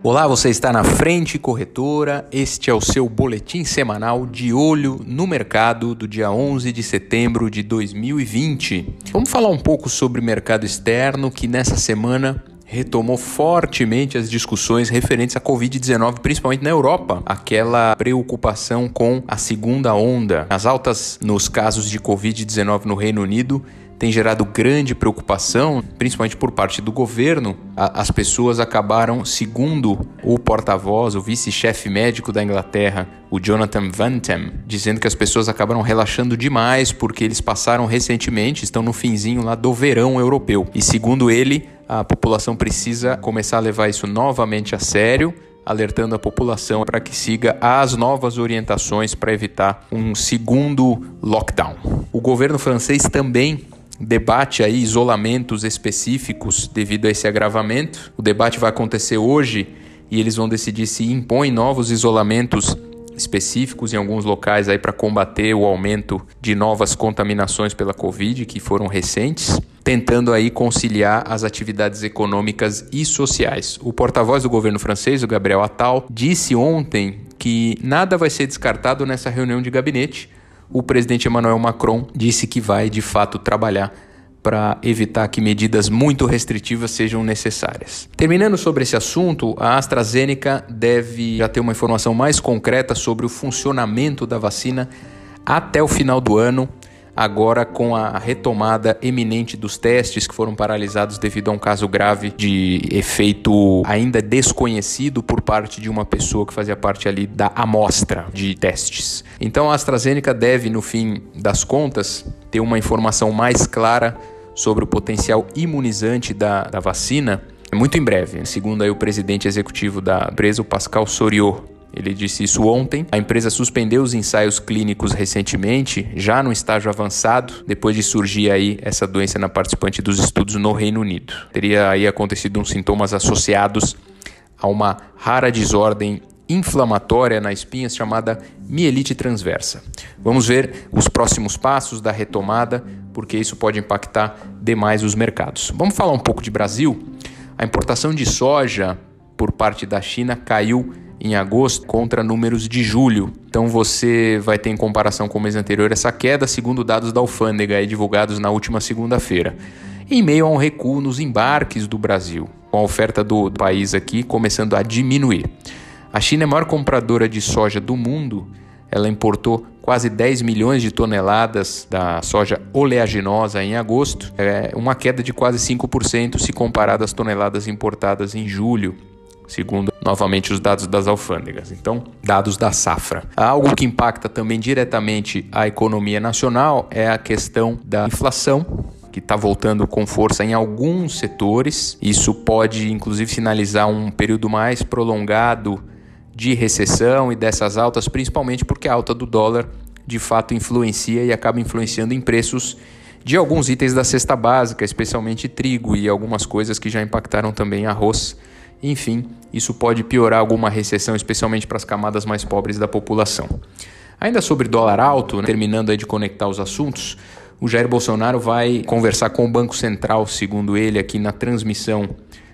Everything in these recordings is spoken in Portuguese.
Olá, você está na Frente Corretora. Este é o seu boletim semanal de olho no mercado do dia 11 de setembro de 2020. Vamos falar um pouco sobre o mercado externo que nessa semana retomou fortemente as discussões referentes à Covid-19, principalmente na Europa. Aquela preocupação com a segunda onda. As altas nos casos de Covid-19 no Reino Unido tem gerado grande preocupação, principalmente por parte do governo. as pessoas acabaram, segundo o porta-voz, o vice-chefe médico da Inglaterra, o Jonathan Vantem, dizendo que as pessoas acabaram relaxando demais porque eles passaram recentemente, estão no finzinho lá do verão europeu. E segundo ele, a população precisa começar a levar isso novamente a sério alertando a população para que siga as novas orientações para evitar um segundo lockdown. O governo francês também debate aí isolamentos específicos devido a esse agravamento. O debate vai acontecer hoje e eles vão decidir se impõem novos isolamentos específicos em alguns locais aí para combater o aumento de novas contaminações pela Covid que foram recentes, tentando aí conciliar as atividades econômicas e sociais. O porta-voz do governo francês, o Gabriel Attal, disse ontem que nada vai ser descartado nessa reunião de gabinete o presidente Emmanuel Macron disse que vai de fato trabalhar para evitar que medidas muito restritivas sejam necessárias. Terminando sobre esse assunto, a AstraZeneca deve já ter uma informação mais concreta sobre o funcionamento da vacina até o final do ano agora com a retomada eminente dos testes que foram paralisados devido a um caso grave de efeito ainda desconhecido por parte de uma pessoa que fazia parte ali da amostra de testes. Então a AstraZeneca deve, no fim das contas, ter uma informação mais clara sobre o potencial imunizante da, da vacina muito em breve, segundo aí o presidente executivo da empresa, o Pascal Soriot. Ele disse isso ontem. A empresa suspendeu os ensaios clínicos recentemente, já no estágio avançado, depois de surgir aí essa doença na participante dos estudos no Reino Unido. Teria aí acontecido uns sintomas associados a uma rara desordem inflamatória na espinha chamada mielite transversa. Vamos ver os próximos passos da retomada, porque isso pode impactar demais os mercados. Vamos falar um pouco de Brasil. A importação de soja por parte da China caiu em agosto contra números de julho. Então você vai ter em comparação com o mês anterior essa queda, segundo dados da alfândega divulgados na última segunda-feira. Em meio a um recuo nos embarques do Brasil, com a oferta do país aqui começando a diminuir. A China é a maior compradora de soja do mundo. Ela importou quase 10 milhões de toneladas da soja oleaginosa em agosto, é uma queda de quase 5% se comparado às toneladas importadas em julho segundo novamente os dados das alfândegas. Então, dados da safra. Algo que impacta também diretamente a economia nacional é a questão da inflação, que está voltando com força em alguns setores. Isso pode, inclusive, sinalizar um período mais prolongado de recessão e dessas altas, principalmente porque a alta do dólar de fato influencia e acaba influenciando em preços de alguns itens da cesta básica, especialmente trigo e algumas coisas que já impactaram também arroz enfim, isso pode piorar alguma recessão, especialmente para as camadas mais pobres da população. Ainda sobre dólar alto, né, terminando de conectar os assuntos, o Jair Bolsonaro vai conversar com o Banco Central, segundo ele, aqui na transmissão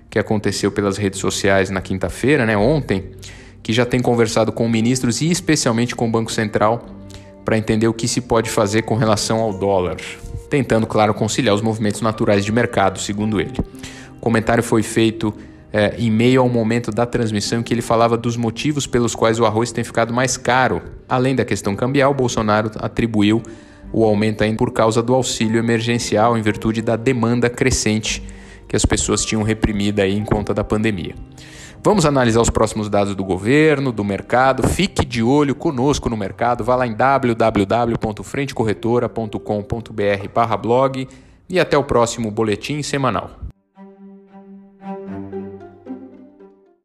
que aconteceu pelas redes sociais na quinta-feira, né, ontem, que já tem conversado com ministros e especialmente com o Banco Central para entender o que se pode fazer com relação ao dólar, tentando, claro, conciliar os movimentos naturais de mercado, segundo ele. O comentário foi feito é, em meio ao momento da transmissão que ele falava dos motivos pelos quais o arroz tem ficado mais caro. Além da questão cambial, Bolsonaro atribuiu o aumento ainda por causa do auxílio emergencial em virtude da demanda crescente que as pessoas tinham reprimida aí em conta da pandemia. Vamos analisar os próximos dados do governo, do mercado. Fique de olho conosco no mercado. Vá lá em www.frentecorretora.com.br/blog e até o próximo boletim semanal.